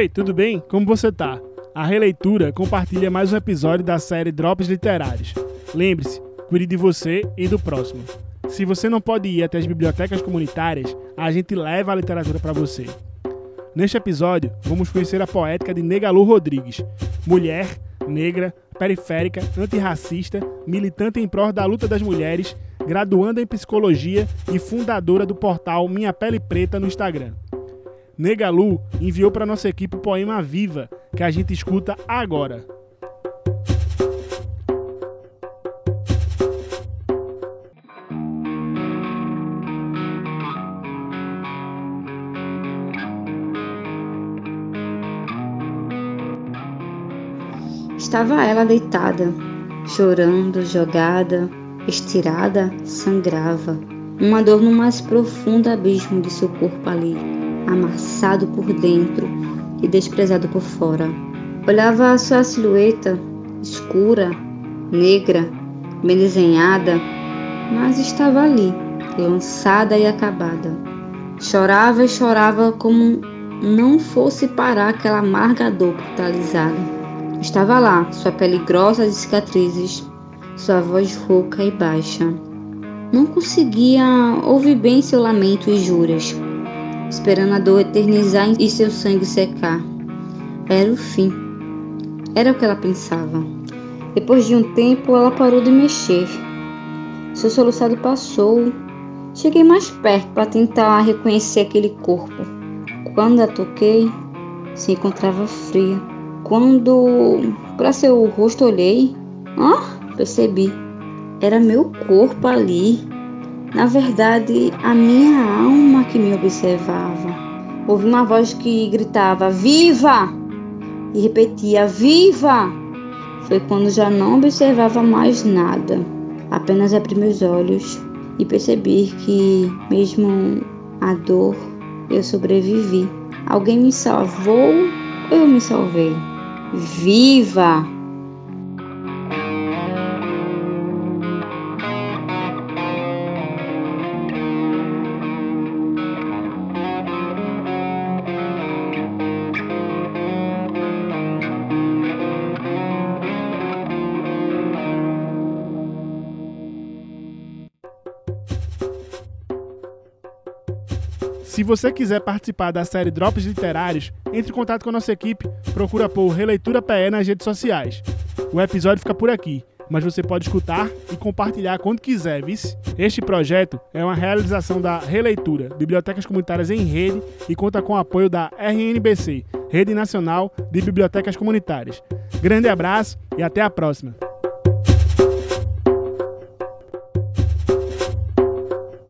Oi, tudo bem? Como você tá? A Releitura compartilha mais um episódio da série Drops Literários. Lembre-se, cuide de você e do próximo. Se você não pode ir até as bibliotecas comunitárias, a gente leva a literatura para você. Neste episódio, vamos conhecer a poética de Negalu Rodrigues, mulher, negra, periférica, antirracista, militante em prol da luta das mulheres, graduanda em psicologia e fundadora do portal Minha Pele Preta no Instagram. Negalu enviou para nossa equipe o poema Viva, que a gente escuta agora. Estava ela deitada, chorando, jogada, estirada, sangrava. Uma dor no mais profundo abismo de seu corpo ali amassado por dentro e desprezado por fora. Olhava a sua silhueta escura, negra, bem desenhada, mas estava ali, lançada e acabada. Chorava e chorava como não fosse parar aquela amarga dor brutalizada. Estava lá, sua pele grossa de cicatrizes, sua voz rouca e baixa. Não conseguia ouvir bem seu lamento e juras esperando a dor eternizar e seu sangue secar. Era o fim. Era o que ela pensava. Depois de um tempo, ela parou de mexer. Seu soluçado passou. Cheguei mais perto para tentar reconhecer aquele corpo. Quando a toquei, se encontrava fria. Quando para seu rosto olhei, ah, percebi. Era meu corpo ali, na verdade, a minha alma que me observava. Ouvi uma voz que gritava: Viva! E repetia: Viva! Foi quando já não observava mais nada. Apenas abri meus olhos e percebi que, mesmo a dor, eu sobrevivi. Alguém me salvou, eu me salvei. Viva! Se você quiser participar da série Drops Literários, entre em contato com a nossa equipe, procura por Releitura PE nas redes sociais. O episódio fica por aqui, mas você pode escutar e compartilhar quando quiser, vice? Este projeto é uma realização da Releitura, Bibliotecas Comunitárias em Rede, e conta com o apoio da RNBC, Rede Nacional de Bibliotecas Comunitárias. Grande abraço e até a próxima!